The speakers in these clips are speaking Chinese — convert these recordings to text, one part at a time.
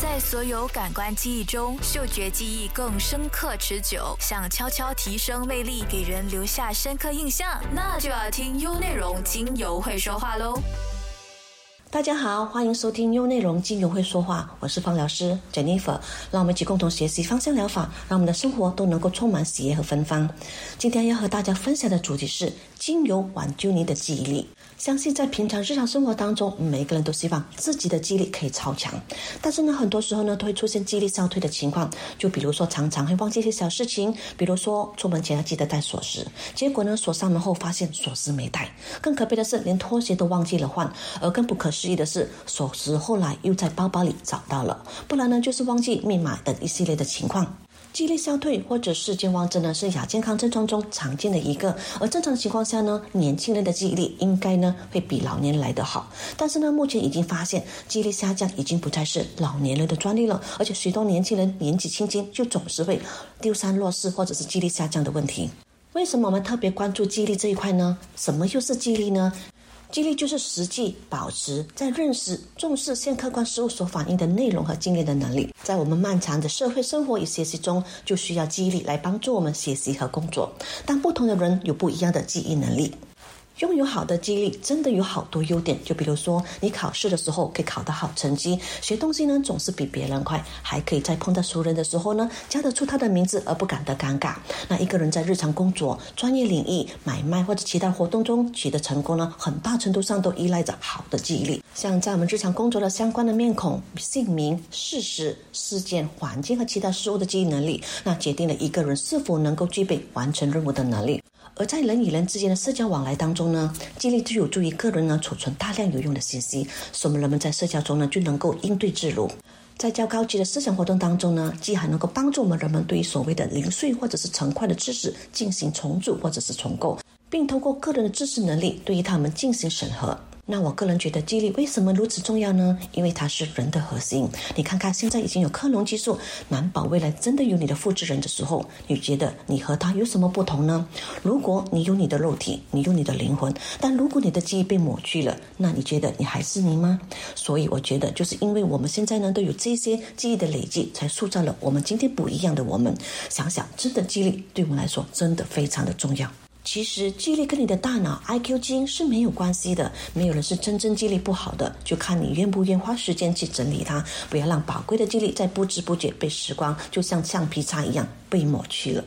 在所有感官记忆中，嗅觉记忆更深刻持久。想悄悄提升魅力，给人留下深刻印象，那就要听优内容精油会说话喽。大家好，欢迎收听优内容精油会说话，我是芳疗师 Jennifer，让我们一起共同学习芳香疗法，让我们的生活都能够充满喜悦和芬芳。今天要和大家分享的主题是精油挽救你的记忆力。相信在平常日常生活当中，每个人都希望自己的记忆力可以超强，但是呢，很多时候呢，都会出现记忆力消退的情况。就比如说，常常会忘记一些小事情，比如说出门前要记得带锁匙，结果呢，锁上门后发现锁匙没带。更可悲的是，连拖鞋都忘记了换。而更不可思议的是，锁匙后来又在包包里找到了，不然呢，就是忘记密码等一系列的情况。记忆力消退或者是健忘症呢，是亚健康症状中常见的一个。而正常情况下呢，年轻人的记忆力应该呢会比老年人来得好。但是呢，目前已经发现记忆力下降已经不再是老年人的专利了，而且许多年轻人年纪轻轻就总是会丢三落四或者是记忆力下降的问题。为什么我们特别关注记忆力这一块呢？什么又是记忆力呢？记忆力就是实际保持在认识、重视现客观事物所反映的内容和经验的能力。在我们漫长的社会生活与学习中，就需要记忆力来帮助我们学习和工作。但不同的人有不一样的记忆能力。拥有好的记忆力真的有好多优点，就比如说，你考试的时候可以考得好成绩，学东西呢总是比别人快，还可以在碰到熟人的时候呢叫得出他的名字而不感到尴尬。那一个人在日常工作、专业领域、买卖或者其他活动中取得成功呢，很大程度上都依赖着好的记忆力。像在我们日常工作的相关的面孔、姓名、事实、事件、环境和其他事物的记忆能力，那决定了一个人是否能够具备完成任务的能力。而在人与人之间的社交往来当中呢，记忆力就有助于个人呢储存大量有用的信息，使我们人们在社交中呢就能够应对自如。在较高级的思想活动当中呢，既还能够帮助我们人们对于所谓的零碎或者是成块的知识进行重组或者是重构，并通过个人的知识能力对于他们进行审核。那我个人觉得记忆力为什么如此重要呢？因为它是人的核心。你看看现在已经有克隆技术，难保未来真的有你的复制人的时候，你觉得你和他有什么不同呢？如果你有你的肉体，你有你的灵魂，但如果你的记忆被抹去了，那你觉得你还是你吗？所以我觉得，就是因为我们现在呢都有这些记忆的累积，才塑造了我们今天不一样的我们。想想，真的记忆力对我们来说真的非常的重要。其实记忆力跟你的大脑 IQ 基因是没有关系的，没有人是真正记忆力不好的，就看你愿不愿花时间去整理它，不要让宝贵的记忆力在不知不觉被时光就像橡皮擦一样被抹去了。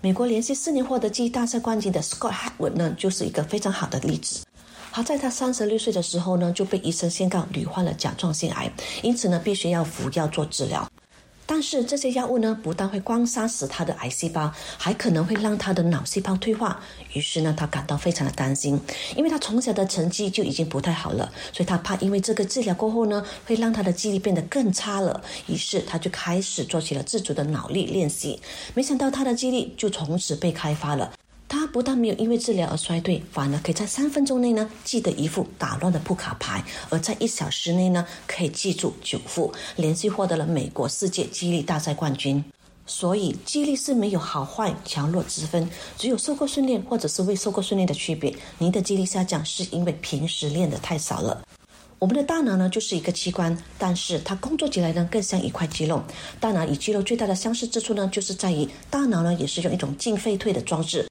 美国连续四年获得记忆大赛冠军的 Scott Hatwood 呢，就是一个非常好的例子。他在他三十六岁的时候呢，就被医生宣告罹患了甲状腺癌，因此呢，必须要服药做治疗。但是这些药物呢，不但会光杀死他的癌细胞，还可能会让他的脑细胞退化。于是呢，他感到非常的担心，因为他从小的成绩就已经不太好了，所以他怕因为这个治疗过后呢，会让他的记忆力变得更差了。于是他就开始做起了自主的脑力练习，没想到他的记忆力就从此被开发了。他不但没有因为治疗而衰退，反而可以在三分钟内呢记得一副打乱的扑克牌，而在一小时内呢可以记住九副，连续获得了美国世界记忆力大赛冠军。所以记忆力是没有好坏强弱之分，只有受过训练或者是未受过训练的区别。您的记忆力下降是因为平时练的太少了。我们的大脑呢就是一个器官，但是它工作起来呢更像一块肌肉。大脑与肌肉最大的相似之处呢，就是在于大脑呢也是用一种进废退的装置。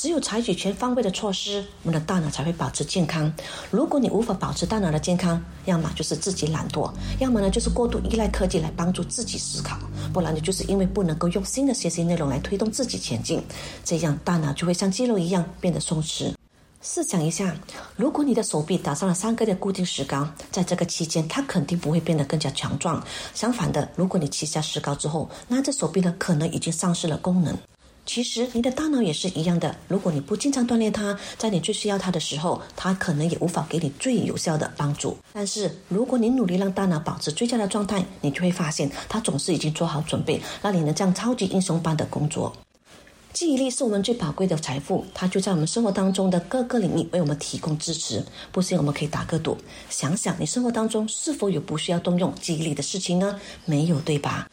只有采取全方位的措施，我们的大脑才会保持健康。如果你无法保持大脑的健康，要么就是自己懒惰，要么呢就是过度依赖科技来帮助自己思考，不然呢就是因为不能够用新的学习内容来推动自己前进，这样大脑就会像肌肉一样变得松弛。试想一下，如果你的手臂打上了三个月固定石膏，在这个期间，它肯定不会变得更加强壮。相反的，如果你取下石膏之后，那这手臂呢可能已经丧失了功能。其实你的大脑也是一样的，如果你不经常锻炼它，在你最需要它的时候，它可能也无法给你最有效的帮助。但是如果你努力让大脑保持最佳的状态，你就会发现它总是已经做好准备，让你能这样超级英雄般的工作。记忆力是我们最宝贵的财富，它就在我们生活当中的各个领域为我们提供支持。不信，我们可以打个赌，想想你生活当中是否有不需要动用记忆力的事情呢？没有，对吧？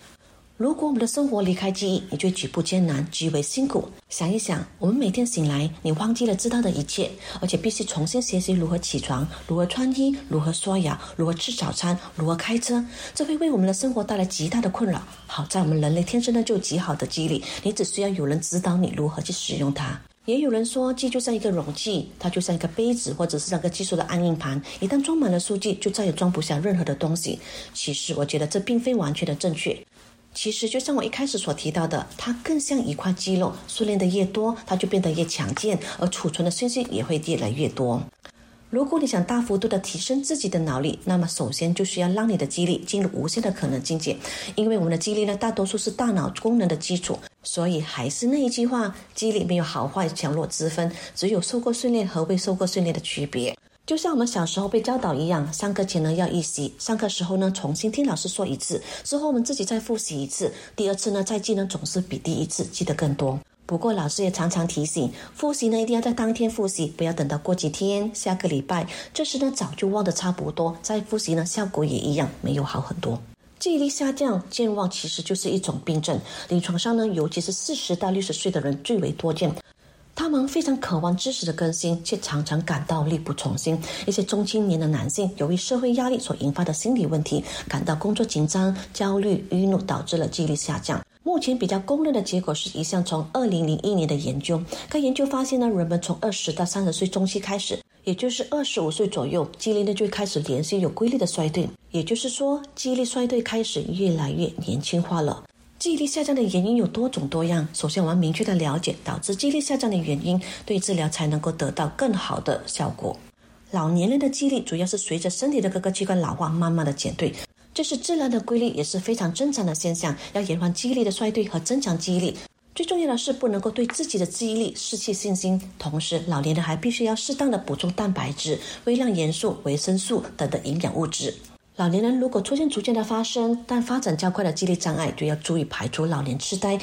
如果我们的生活离开记忆，你就举步艰难，极为辛苦。想一想，我们每天醒来，你忘记了知道的一切，而且必须重新学习如何起床，如何穿衣，如何刷牙，如何吃早餐，如何开车，这会为我们的生活带来极大的困扰。好在我们人类天生呢就有极好的记忆力，你只需要有人指导你如何去使用它。也有人说，记忆就像一个容器，它就像一个杯子，或者是那个技术的按硬盘，一旦装满了数据，就再也装不下任何的东西。其实，我觉得这并非完全的正确。其实，就像我一开始所提到的，它更像一块肌肉，训练的越多，它就变得越强健，而储存的信息也会越来越多。如果你想大幅度的提升自己的脑力，那么首先就需要让你的肌力进入无限的可能境界。因为我们的肌力呢，大多数是大脑功能的基础，所以还是那一句话，肌力没有好坏强弱之分，只有受过训练和未受过训练的区别。就像我们小时候被教导一样，上课前呢要预习，上课时候呢重新听老师说一次，之后我们自己再复习一次，第二次呢再记呢总是比第一次记得更多。不过老师也常常提醒，复习呢一定要在当天复习，不要等到过几天、下个礼拜，这时呢早就忘得差不多，再复习呢效果也一样没有好很多。记忆力下降、健忘其实就是一种病症，临床上呢尤其是四十到六十岁的人最为多见。他们非常渴望知识的更新，却常常感到力不从心。一些中青年的男性由于社会压力所引发的心理问题，感到工作紧张、焦虑、郁怒，导致了记忆力下降。目前比较公认的结果是一项从二零零一年的研究。该研究发现呢，人们从二十到三十岁中期开始，也就是二十五岁左右，记忆力就开始连续有规律的衰退。也就是说，记忆力衰退开始越来越年轻化了。记忆力下降的原因有多种多样。首先，我们明确的了解导致记忆力下降的原因，对治疗才能够得到更好的效果。老年人的记忆力主要是随着身体的各个器官老化慢慢的减退，这是自然的规律，也是非常正常的现象。要延缓记忆力的衰退和增强记忆力，最重要的是不能够对自己的记忆力失去信心。同时，老年人还必须要适当的补充蛋白质、微量元素、维生素等的营养物质。老年人如果出现逐渐的发生但发展较快的记忆力障碍，就要注意排除老年痴呆，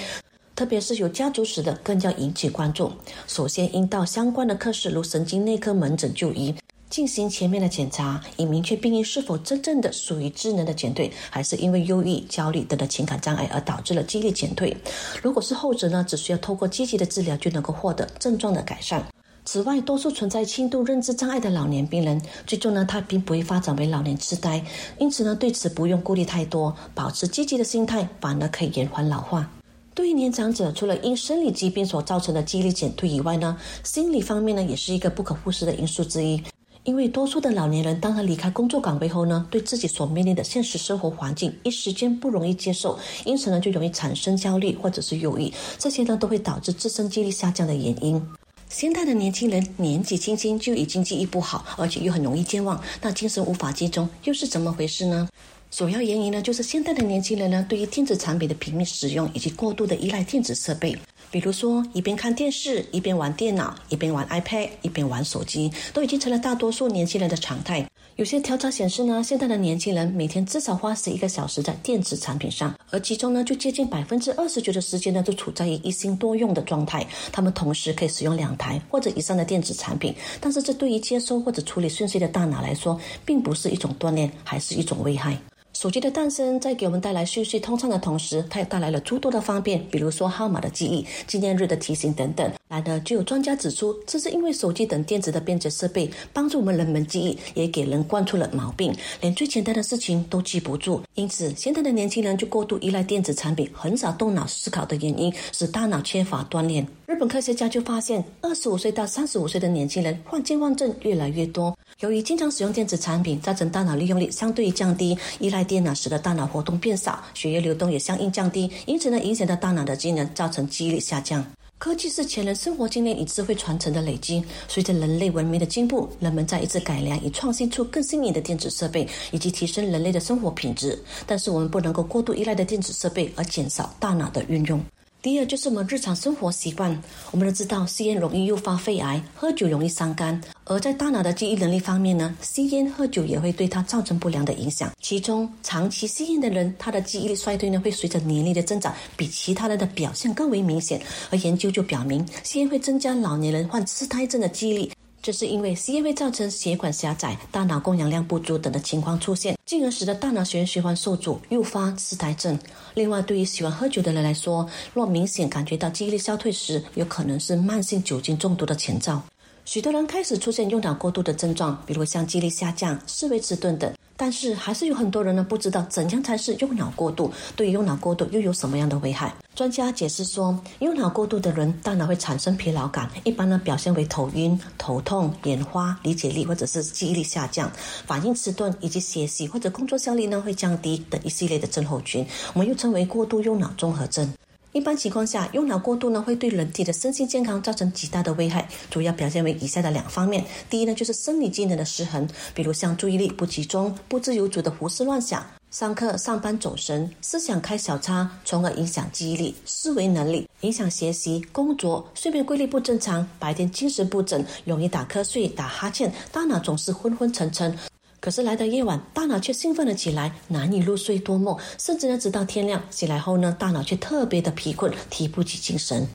特别是有家族史的更要引起关注。首先应到相关的科室如神经内科门诊就医，进行全面的检查，以明确病因是否真正的属于智能的减退，还是因为忧郁、焦虑等的情感障碍而导致了记忆力减退。如果是后者呢，只需要透过积极的治疗就能够获得症状的改善。此外，多数存在轻度认知障碍的老年病人，最终呢，他并不会发展为老年痴呆，因此呢，对此不用顾虑太多，保持积极的心态，反而可以延缓老化。对于年长者，除了因生理疾病所造成的记忆力减退以外呢，心理方面呢，也是一个不可忽视的因素之一。因为多数的老年人，当他离开工作岗位后呢，对自己所面临的现实生活环境一时间不容易接受，因此呢，就容易产生焦虑或者是忧郁，这些呢，都会导致自身记忆力下降的原因。现代的年轻人年纪轻轻就已经记忆不好，而且又很容易健忘，那精神无法集中又是怎么回事呢？主要原因呢，就是现代的年轻人呢，对于电子产品的频密使用以及过度的依赖电子设备。比如说，一边看电视，一边玩电脑，一边玩 iPad，一边玩手机，都已经成了大多数年轻人的常态。有些调查显示呢，现在的年轻人每天至少花十一个小时在电子产品上，而其中呢，就接近百分之二十九的时间呢，都处在于一心多用的状态。他们同时可以使用两台或者以上的电子产品，但是这对于接收或者处理信息的大脑来说，并不是一种锻炼，还是一种危害。手机的诞生，在给我们带来讯息通畅的同时，它也带来了诸多的方便，比如说号码的记忆、纪念日的提醒等等。然而，就有专家指出，这是因为手机等电子的便捷设备帮助我们人们记忆，也给人惯出了毛病，连最简单的事情都记不住。因此，现在的年轻人就过度依赖电子产品，很少动脑思考的原因，使大脑缺乏锻炼。日本科学家就发现，二十五岁到三十五岁的年轻人患健忘症越来越多。由于经常使用电子产品，造成大脑利用率相对降低，依赖电脑使得大脑活动变少，血液流动也相应降低，因此呢，影响到大脑的机能，造成记忆力下降。科技是前人生活经验与智慧传承的累积。随着人类文明的进步，人们在一直改良与创新出更新颖的电子设备，以及提升人类的生活品质。但是，我们不能够过度依赖的电子设备而减少大脑的运用。第二就是我们日常生活习惯，我们都知道吸烟容易诱发肺癌，喝酒容易伤肝。而在大脑的记忆能力方面呢，吸烟、喝酒也会对它造成不良的影响。其中，长期吸烟的人，他的记忆力衰退呢，会随着年龄的增长，比其他人的表现更为明显。而研究就表明，吸烟会增加老年人患痴呆症的几率。这是因为吸烟会造成血管狭窄、大脑供氧量不足等的情况出现，进而使得大脑血液循环受阻，诱发痴呆症。另外，对于喜欢喝酒的人来说，若明显感觉到记忆力消退时，有可能是慢性酒精中毒的前兆。许多人开始出现用脑过度的症状，比如像记忆力下降、思维迟钝等。但是还是有很多人呢不知道怎样才是用脑过度，对于用脑过度又有什么样的危害？专家解释说，用脑过度的人大脑会产生疲劳感，一般呢表现为头晕、头痛、眼花、理解力或者是记忆力下降、反应迟钝，以及学习或者工作效率呢会降低等一系列的症候群，我们又称为过度用脑综合症。一般情况下，用脑过度呢会对人体的身心健康造成极大的危害，主要表现为以下的两方面。第一呢，就是生理机能的失衡，比如像注意力不集中、不自由主的胡思乱想、上课上班走神、思想开小差，从而影响记忆力、思维能力，影响学习、工作、睡眠规律不正常，白天精神不振，容易打瞌睡、打哈欠，大脑总是昏昏沉沉。可是来到夜晚，大脑却兴奋了起来，难以入睡多梦，甚至呢，直到天亮醒来后呢，大脑却特别的疲困，提不起精神。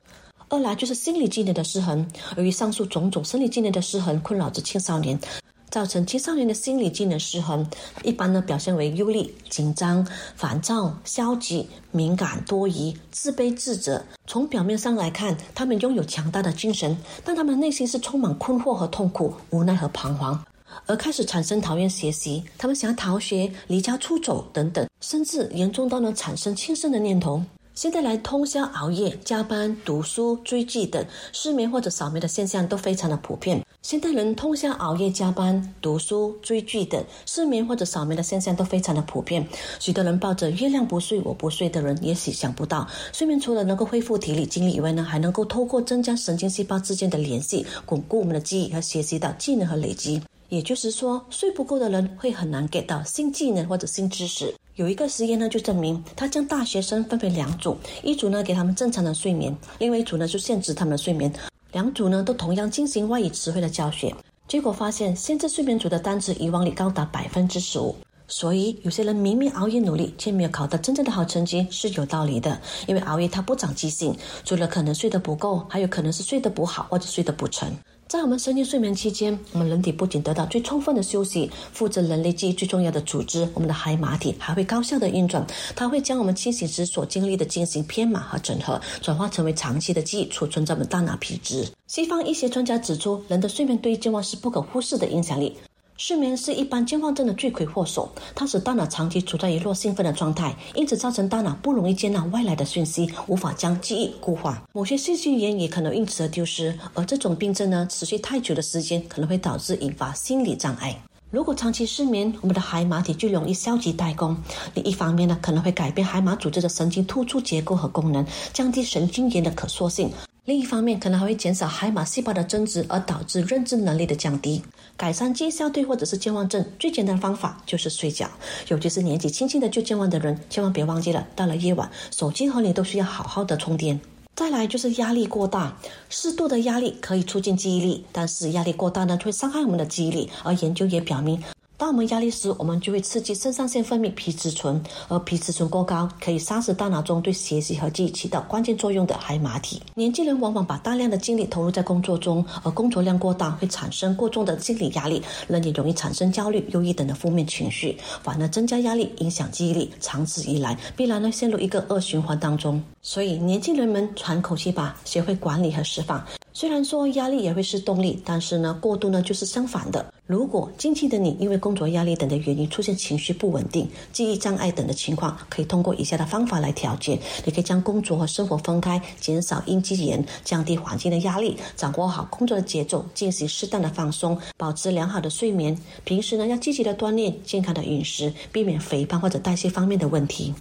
二来就是心理机能的失衡，由于上述种种生理机能的失衡困扰着青少年，造成青少年的心理机能失衡，一般呢表现为忧虑、紧张、烦躁、消极、敏感、多疑、自卑、自责。从表面上来看，他们拥有强大的精神，但他们内心是充满困惑和痛苦、无奈和彷徨。而开始产生讨厌学习，他们想要逃学、离家出走等等，甚至严重到呢产生轻生的念头。现在来通宵熬夜、加班、读书、追剧等失眠或者扫眠的现象都非常的普遍。现代人通宵熬夜、加班、读书、追剧等失眠或者扫眠的现象都非常的普遍。许多人抱着“月亮不睡，我不睡”的人，也许想不到，睡眠除了能够恢复体力精力以外呢，还能够透过增加神经细胞之间的联系，巩固我们的记忆和学习到技能和累积。也就是说，睡不够的人会很难 get 到新技能或者新知识。有一个实验呢，就证明他将大学生分为两组，一组呢给他们正常的睡眠，另外一组呢就限制他们的睡眠。两组呢都同样进行外语词汇的教学，结果发现限制睡眠组的单词遗忘率高达百分之十五。所以有些人明明熬夜努力，却没有考到真正的好成绩是有道理的，因为熬夜它不长记性，除了可能睡得不够，还有可能是睡得不好或者睡得不沉。在我们深夜睡眠期间，我们人体不仅得到最充分的休息，负责人类记忆最重要的组织——我们的海马体还会高效的运转。它会将我们清醒时所经历的进行编码和整合，转化成为长期的记忆，储存在我们大脑皮质。西方一些专家指出，人的睡眠对健忘是不可忽视的影响力。睡眠是一般健忘症的罪魁祸首，它使大脑长期处在一落兴奋的状态，因此造成大脑不容易接纳外来的讯息，无法将记忆固化。某些信息源也可能因此而丢失，而这种病症呢，持续太久的时间可能会导致引发心理障碍。如果长期失眠，我们的海马体就容易消极怠工。另一方面呢，可能会改变海马组织的神经突触结构和功能，降低神经元的可塑性。另一方面，可能还会减少海马细胞的增殖，而导致认知能力的降低。改善记忆消退或者是健忘症最简单的方法就是睡觉，尤其是年纪轻轻的就健忘的人，千万别忘记了，到了夜晚，手机和你都需要好好的充电。再来就是压力过大，适度的压力可以促进记忆力，但是压力过大呢，会伤害我们的记忆力。而研究也表明。当我们压力时，我们就会刺激肾上腺分泌皮质醇，而皮质醇过高可以杀死大脑中对学习和记忆起到关键作用的海马体。年轻人往往把大量的精力投入在工作中，而工作量过大会产生过重的心理压力，人也容易产生焦虑、忧郁等的负面情绪，反而增加压力，影响记忆力。长此以来，必然呢陷入一个恶循环当中。所以，年轻人们喘口气吧，学会管理和释放。虽然说压力也会是动力，但是呢，过度呢就是相反的。如果近期的你因为工作压力等的原因出现情绪不稳定、记忆障碍等的情况，可以通过以下的方法来调节。你可以将工作和生活分开，减少应激源，降低环境的压力，掌握好工作的节奏，进行适当的放松，保持良好的睡眠。平时呢要积极的锻炼，健康的饮食，避免肥胖或者代谢方面的问题。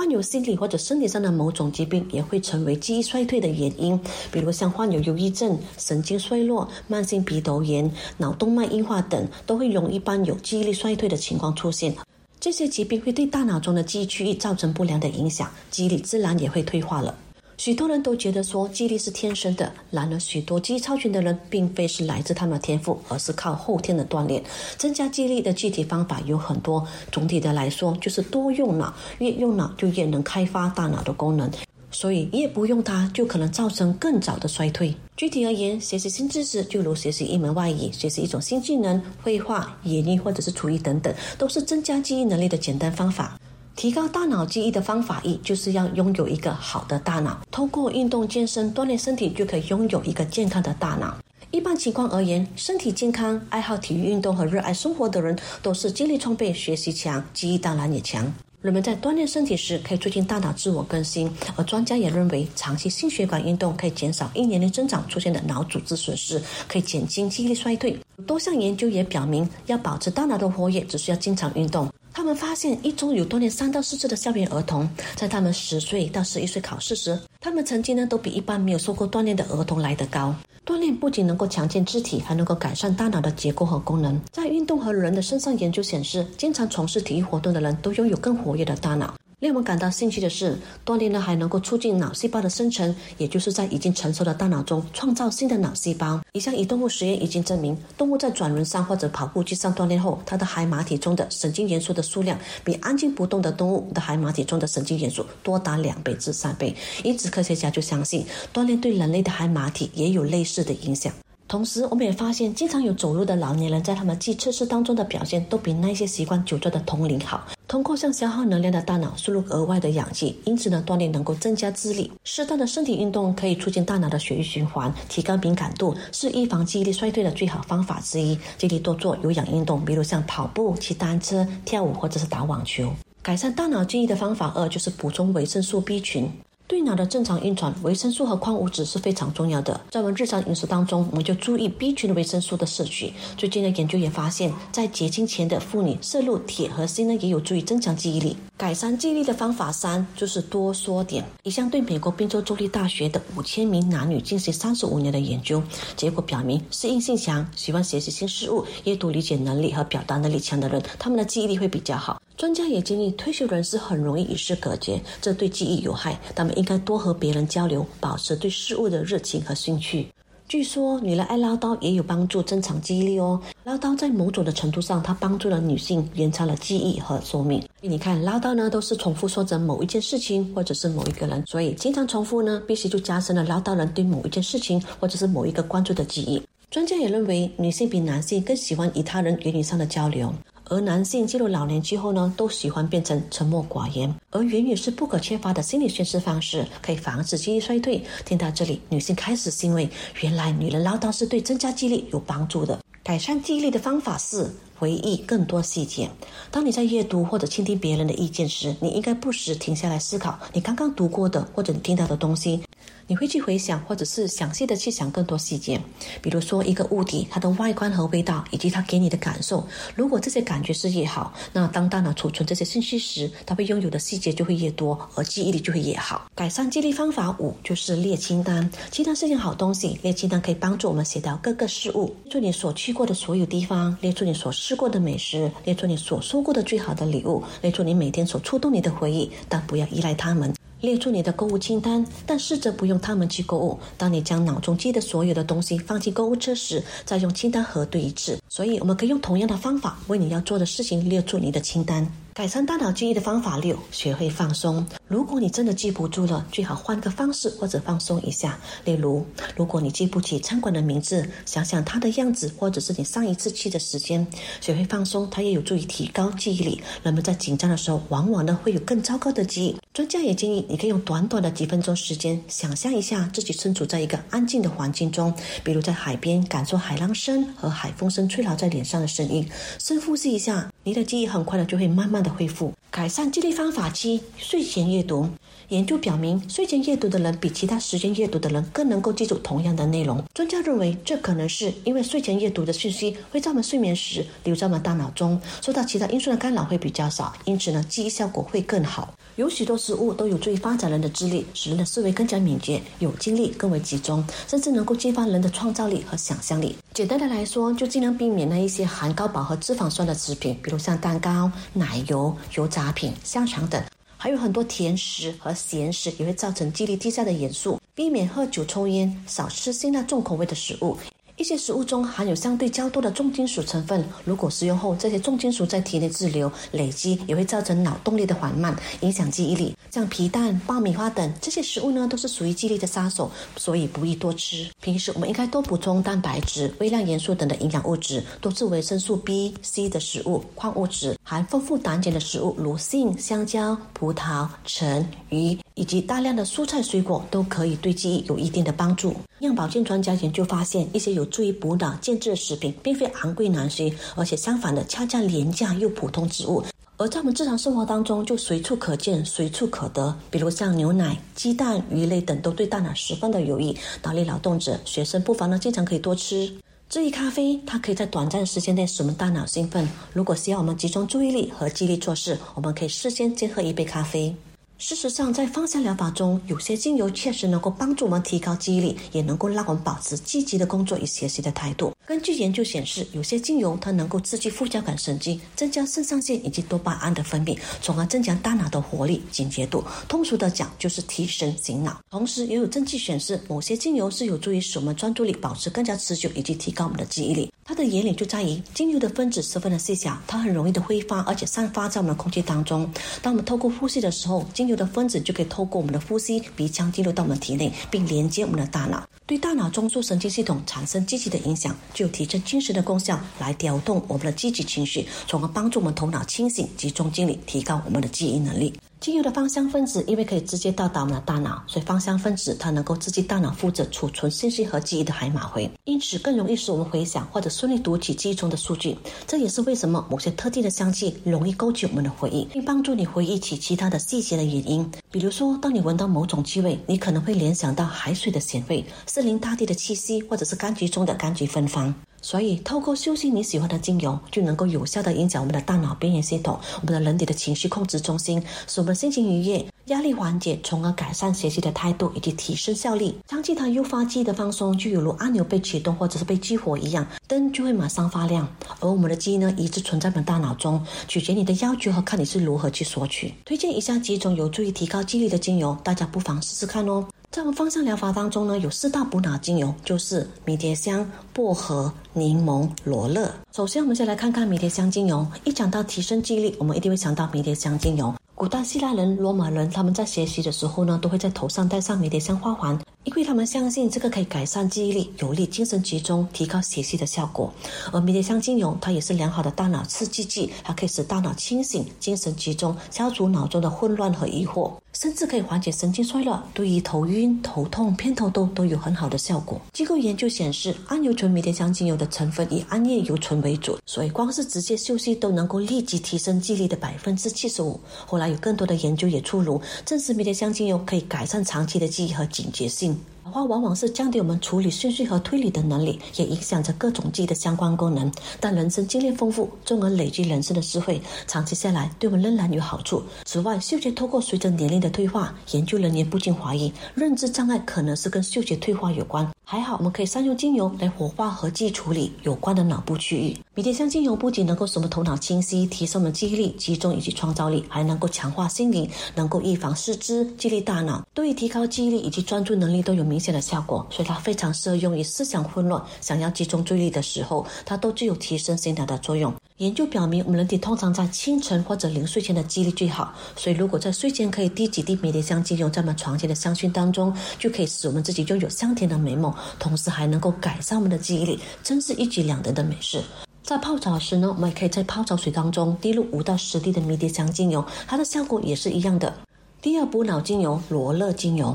患有心理或者身体上的某种疾病，也会成为记忆衰退的原因，比如像患有忧郁症、神经衰弱、慢性鼻窦炎、脑动脉硬化等，都会容易伴有记忆力衰退的情况出现。这些疾病会对大脑中的记忆区域造成不良的影响，记忆力自然也会退化了。许多人都觉得说记忆力是天生的，然而许多记忆超群的人并非是来自他们的天赋，而是靠后天的锻炼。增加记忆力的具体方法有很多，总体的来说就是多用脑，越用脑就越能开发大脑的功能。所以越不用它，就可能造成更早的衰退。具体而言，学习新知识，就如学习一门外语、学习一种新技能、绘画、演绎或者是厨艺等等，都是增加记忆能力的简单方法。提高大脑记忆的方法一，就是要拥有一个好的大脑。通过运动健身锻炼身体，就可以拥有一个健康的大脑。一般情况而言，身体健康、爱好体育运动和热爱生活的人，都是精力充沛、学习强、记忆当然也强。人们在锻炼身体时，可以促进大脑自我更新，而专家也认为，长期心血管运动可以减少因年龄增长出现的脑组织损失，可以减轻记忆力衰退。多项研究也表明，要保持大脑的活跃，只需要经常运动。他们发现，一周有锻炼三到四次的校园儿童，在他们十岁到十一岁考试时，他们成绩呢都比一般没有受过锻炼的儿童来得高。锻炼不仅能够强健肢体，还能够改善大脑的结构和功能。在运动和人的身上研究显示，经常从事体育活动的人都拥有更活跃的大脑。令我们感到兴趣的是，锻炼呢还能够促进脑细胞的生成，也就是在已经成熟的大脑中创造新的脑细胞。一项移动物实验已经证明，动物在转轮上或者跑步机上锻炼后，它的海马体中的神经元素的数量比安静不动的动物的海马体中的神经元素多达两倍至三倍。因此，科学家就相信，锻炼对人类的海马体也有类似的影响。同时，我们也发现，经常有走路的老年人在他们记测试当中的表现，都比那些习惯久坐的同龄好。通过向消耗能量的大脑输入额外的氧气，因此呢，锻炼能够增加智力。适当的身体运动可以促进大脑的血液循环，提高敏感度，是预防记忆力衰退的最好方法之一。建议多做有氧运动，比如像跑步、骑单车、跳舞或者是打网球。改善大脑记忆的方法二就是补充维生素 B 群。对脑的正常运转，维生素和矿物质是非常重要的。在我们日常饮食当中，我们就注意 B 群的维生素的摄取。最近的研究也发现，在结经前的妇女摄入铁和锌呢，也有助于增强记忆力。改善记忆力的方法三就是多说点。一项对美国宾州州立大学的五千名男女进行三十五年的研究，结果表明，适应性强、喜欢学习新事物、阅读理解能力和表达能力强的人，他们的记忆力会比较好。专家也建议，退休人士很容易与世隔绝，这对记忆有害。他们应该多和别人交流，保持对事物的热情和兴趣。据说，女人爱唠叨也有帮助增强记忆力哦。唠叨在某种的程度上，它帮助了女性延长了记忆和寿命。你看，唠叨呢都是重复说着某一件事情或者是某一个人，所以经常重复呢，必须就加深了唠叨人对某一件事情或者是某一个关注的记忆。专家也认为，女性比男性更喜欢与他人言语上的交流。而男性进入老年之后呢，都喜欢变成沉默寡言，而言语是不可缺乏的心理宣示方式，可以防止记忆衰退。听到这里，女性开始欣慰，原来女人唠叨是对增加记忆力有帮助的。改善记忆力的方法是回忆更多细节。当你在阅读或者倾听别人的意见时，你应该不时停下来思考你刚刚读过的或者你听到的东西。你会去回想，或者是详细的去想更多细节，比如说一个物体它的外观和味道，以及它给你的感受。如果这些感觉是越好，那当大脑储存这些信息时，它会拥有的细节就会越多，而记忆力就会越好。改善记忆力方法五就是列清单。清单是件好东西，列清单可以帮助我们写到各个事物，列出你所去过的所有地方，列出你所试过的美食，列出你所收过的最好的礼物，列出你每天所触动你的回忆，但不要依赖它们。列出你的购物清单，但试着不用它们去购物。当你将脑中记的所有的东西放进购物车时，再用清单核对一次。所以，我们可以用同样的方法，为你要做的事情列出你的清单。改善大脑记忆的方法六：学会放松。如果你真的记不住了，最好换个方式或者放松一下。例如，如果你记不起餐馆的名字，想想它的样子，或者是你上一次去的时间。学会放松，它也有助于提高记忆力。人们在紧张的时候，往往呢会有更糟糕的记忆。专家也建议，你可以用短短的几分钟时间，想象一下自己身处在一个安静的环境中，比如在海边，感受海浪声和海风声吹打在脸上的声音。深呼吸一下，你的记忆很快的就会慢慢的恢复。改善记忆方法七：睡前阅读。研究表明，睡前阅读的人比其他时间阅读的人更能够记住同样的内容。专家认为，这可能是因为睡前阅读的信息会在我们睡眠时留在我们大脑中，受到其他因素的干扰会比较少，因此呢，记忆效果会更好。有许多食物都有助于发展人的智力，使人的思维更加敏捷，有精力更为集中，甚至能够激发人的创造力和想象力。简单的来说，就尽量避免那一些含高饱和脂肪酸的食品，比如像蛋糕、奶油、油炸品、香肠等。还有很多甜食和咸食也会造成记忆力低下的元素。避免喝酒、抽烟，少吃辛辣重口味的食物。一些食物中含有相对较多的重金属成分，如果食用后，这些重金属在体内滞留、累积，也会造成脑动力的缓慢，影响记忆力。像皮蛋、爆米花等这些食物呢，都是属于记忆力的杀手，所以不宜多吃。平时我们应该多补充蛋白质、微量元素等的营养物质，多吃维生素 B、C 的食物、矿物质，含丰富胆碱的食物，如杏、香蕉、葡萄、橙、鱼。以及大量的蔬菜水果都可以对记忆有一定的帮助。营养保健专家研究发现，一些有助于补脑健智的食品，并非昂贵难寻，而且相反的，恰恰廉价又普通之物，而在我们日常生活当中就随处可见、随处可得。比如像牛奶、鸡蛋、鱼类等，都对大脑十分的有益。脑力劳动者、学生不妨呢，经常可以多吃。至于咖啡，它可以在短暂时间内使我们大脑兴奋。如果需要我们集中注意力和记忆力做事，我们可以事先先喝一杯咖啡。事实上，在芳香疗法中，有些精油确实能够帮助我们提高记忆力，也能够让我们保持积极的工作与学习的态度。根据研究显示，有些精油它能够刺激副交感神经，增加肾上腺以及多巴胺的分泌，从而增强大脑的活力、警觉度。通俗的讲，就是提神醒脑。同时，也有证据显示，某些精油是有助于使我们专注力保持更加持久，以及提高我们的记忆力。它的原理就在于，精油的分子十分的细小，它很容易的挥发，而且散发在我们的空气当中。当我们透过呼吸的时候，精油的分子就可以透过我们的呼吸鼻腔进入到我们体内，并连接我们的大脑，对大脑中枢神经系统产生积极的影响，具有提振精神的功效，来调动我们的积极情绪，从而帮助我们头脑清醒、集中精力，提高我们的记忆能力。精油的芳香分子因为可以直接到达我们的大脑，所以芳香分子它能够刺激大脑负责储存信息和记忆的海马回，因此更容易使我们回想或者顺利读取记忆中的数据。这也是为什么某些特定的香气容易勾起我们的回忆，并帮助你回忆起其他的细节的原因。比如说，当你闻到某种气味，你可能会联想到海水的咸味、森林大地的气息，或者是柑橘中的柑橘芬芳。所以，透过休息你喜欢的精油，就能够有效的影响我们的大脑边缘系统，我们的人体的情绪控制中心，使我们心情愉悦、压力缓解，从而改善学习的态度以及提升效率。长期它诱发记忆的放松，就犹如按钮被启动或者是被激活一样，灯就会马上发亮。而我们的记忆呢，一直存在我们大脑中，取决你的要求和看你是如何去索取。推荐以下几种有助于提高记忆力的精油，大家不妨试试看哦。在我们芳香疗法当中呢，有四大补脑精油，就是迷迭香、薄荷、柠檬、罗勒。首先，我们先来看看迷迭香精油。一讲到提升记忆力，我们一定会想到迷迭香精油。古代希腊人、罗马人他们在学习的时候呢，都会在头上戴上迷迭香花环。因为他们相信这个可以改善记忆力，有利精神集中，提高学习的效果。而迷迭香精油，它也是良好的大脑刺激剂，它可以使大脑清醒、精神集中，消除脑中的混乱和疑惑，甚至可以缓解神经衰弱，对于头晕、头痛、偏头痛都有很好的效果。机构研究显示，桉油醇迷迭香精油的成分以桉叶油醇为主，所以光是直接休息都能够立即提升记忆力的百分之七十五。后来有更多的研究也出炉，证实迷迭香精油可以改善长期的记忆和警觉性。老化往往是降低我们处理顺序和推理的能力，也影响着各种记忆的相关功能。但人生经历丰富，从而累积人生的智慧，长期下来对我们仍然有好处。此外，嗅觉透过随着年龄的退化，研究人员不禁怀疑，认知障碍可能是跟嗅觉退化有关。还好，我们可以善用精油来活化和记忆处理有关的脑部区域。迷迭香精油不仅能够使我们头脑清晰，提升我们记忆力、集中以及创造力，还能够强化心灵，能够预防失智、激励大脑，对于提高记忆力以及专注能力都有明显的效果。所以它非常适合用于思想混乱、想要集中注意力的时候，它都具有提升心脑的作用。研究表明，我们人体通常在清晨或者临睡前的记忆力最好，所以如果在睡前可以滴几滴迷迭香精油在我们床前的香薰当中，就可以使我们自己拥有香甜的美梦，同时还能够改善我们的记忆力，真是一举两得的美事。在泡澡时呢，我们也可以在泡澡水当中滴入五到十滴的迷迭香精油，它的效果也是一样的。第二补脑精油罗勒精油。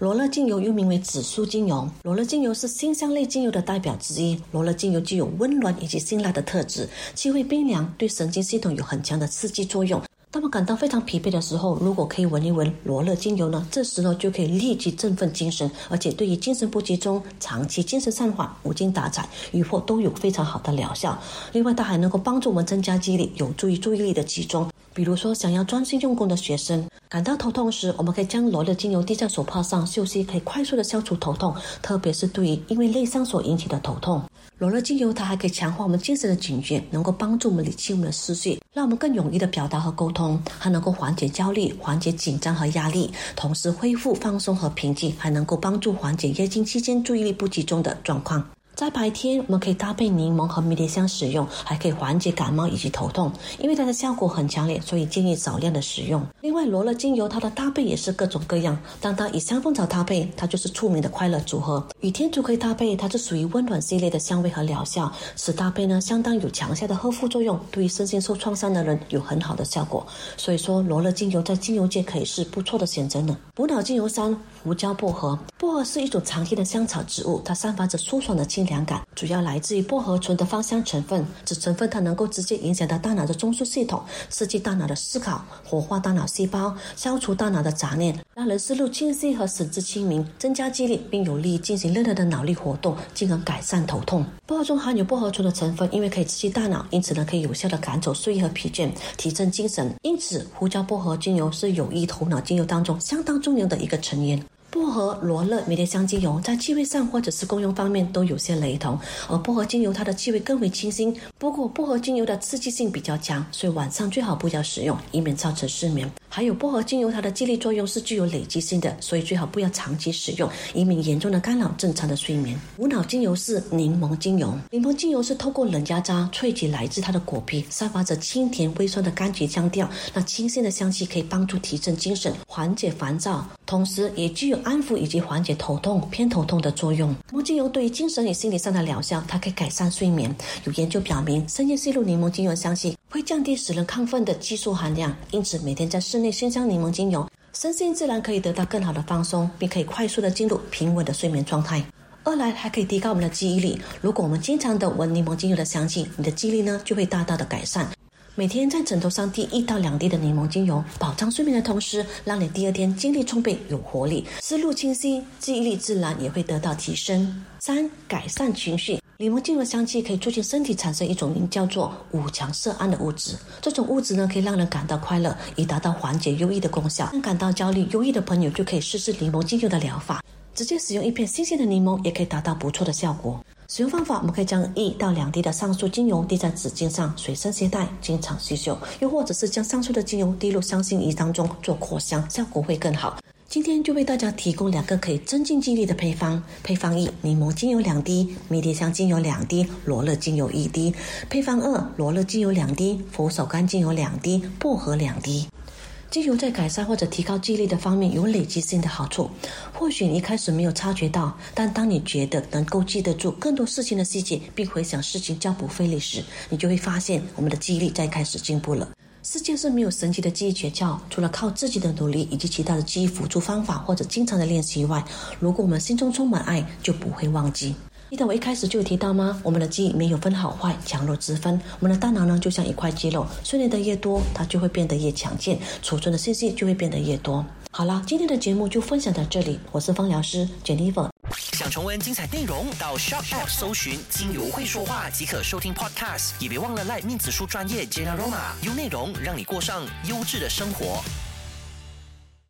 罗勒精油又名为紫苏精油。罗勒精油是辛香类精油的代表之一。罗勒精油具有温暖以及辛辣的特质，气味冰凉，对神经系统有很强的刺激作用。当我感到非常疲惫的时候，如果可以闻一闻罗勒精油呢，这时呢就可以立即振奋精神，而且对于精神不集中、长期精神散涣、无精打采、疑惑都有非常好的疗效。另外，它还能够帮助我们增加记忆力，有助于注意力的集中。比如说，想要专心用功的学生，感到头痛时，我们可以将罗勒精油滴在手帕上休息，可以快速的消除头痛，特别是对于因为内伤所引起的头痛。罗勒精油它还可以强化我们精神的警觉，能够帮助我们理清我们的思绪，让我们更容易的表达和沟通，还能够缓解焦虑、缓解紧张和压力，同时恢复放松和平静，还能够帮助缓解月经期间注意力不集中的状况。在白天，我们可以搭配柠檬和迷迭香使用，还可以缓解感冒以及头痛。因为它的效果很强烈，所以建议少量的使用。另外，罗勒精油它的搭配也是各种各样。当它与香蜂草搭配，它就是出名的快乐组合。与天竺葵搭配，它是属于温暖系列的香味和疗效。此搭配呢，相当有强效的呵护作用，对于身心受创伤的人有很好的效果。所以说，罗勒精油在精油界可以是不错的选择呢。补脑精油三：胡椒薄荷。薄荷是一种常见的香草植物，它散发着舒爽的清凉感，主要来自于薄荷醇的芳香成分。此成分它能够直接影响到大脑的中枢系统，刺激大脑的思考，活化大脑细胞，消除大脑的杂念，让人思路清晰和神志清明，增加记忆力，并有利于进行任何的脑力活动，进而改善头痛。薄荷中含有薄荷醇的成分，因为可以刺激大脑，因此呢可以有效的赶走睡意和疲倦，提振精神。因此，胡椒薄荷精油是有益头脑精油当中相当重要的一个成员。薄荷、罗勒、迷迭香精油在气味上或者是功用方面都有些雷同，而薄荷精油它的气味更为清新。不过，薄荷精油的刺激性比较强，所以晚上最好不要使用，以免造成失眠。还有薄荷精油，它的激励作用是具有累积性的，所以最好不要长期使用，以免严重的干扰正常的睡眠。无脑精油是柠檬精油，柠檬精油是透过冷压渣萃取来自它的果皮，散发着清甜微酸的柑橘香调，那清新的香气可以帮助提振精神，缓解烦躁，同时也具有安抚以及缓解头痛、偏头痛的作用。柠檬精油对于精神与心理上的疗效，它可以改善睡眠。有研究表明，深夜吸入柠檬精油香气。会降低使人亢奋的激素含量，因此每天在室内熏香柠檬精油，身心自然可以得到更好的放松，并可以快速的进入平稳的睡眠状态。二来还可以提高我们的记忆力。如果我们经常的闻柠檬精油的香气，你的记忆力呢就会大大的改善。每天在枕头上滴一到两滴的柠檬精油，保障睡眠的同时，让你第二天精力充沛、有活力，思路清晰，记忆力自然也会得到提升。三、改善情绪。柠檬精油香气可以促进身体产生一种名叫做五羟色胺的物质。这种物质呢，可以让人感到快乐，以达到缓解忧郁的功效。感到焦虑、忧郁的朋友就可以试试柠檬精油的疗法。直接使用一片新鲜的柠檬，也可以达到不错的效果。使用方法，我们可以将一到两滴的上述精油滴在纸巾上，随身携带，经常洗手；又或者是将上述的精油滴入香薰仪当中做扩香，效果会更好。今天就为大家提供两个可以增进记忆力的配方。配方一：柠檬精油两滴，迷迭香精油两滴，罗勒精油一滴。配方二：罗勒精油两滴，佛手柑精油两滴，薄荷两滴。精油在改善或者提高记忆力的方面有累积性的好处。或许你一开始没有察觉到，但当你觉得能够记得住更多事情的细节，并回想事情较不费力时，你就会发现我们的记忆力在开始进步了。世界是没有神奇的记忆诀窍，除了靠自己的努力以及其他的记忆辅助方法或者经常的练习以外，如果我们心中充满爱，就不会忘记。记得我一开始就提到吗？我们的记忆没有分好坏、强弱之分。我们的大脑呢，就像一块肌肉，训练的越多，它就会变得越强健，储存的信息就会变得越多。好了，今天的节目就分享到这里，我是芳疗师 Jennifer。想重温精彩内容，到 Shop App 搜寻“精油会说话”即可收听 Podcast。也别忘了赖面子书专业 Jenna Roma，用内容让你过上优质的生活。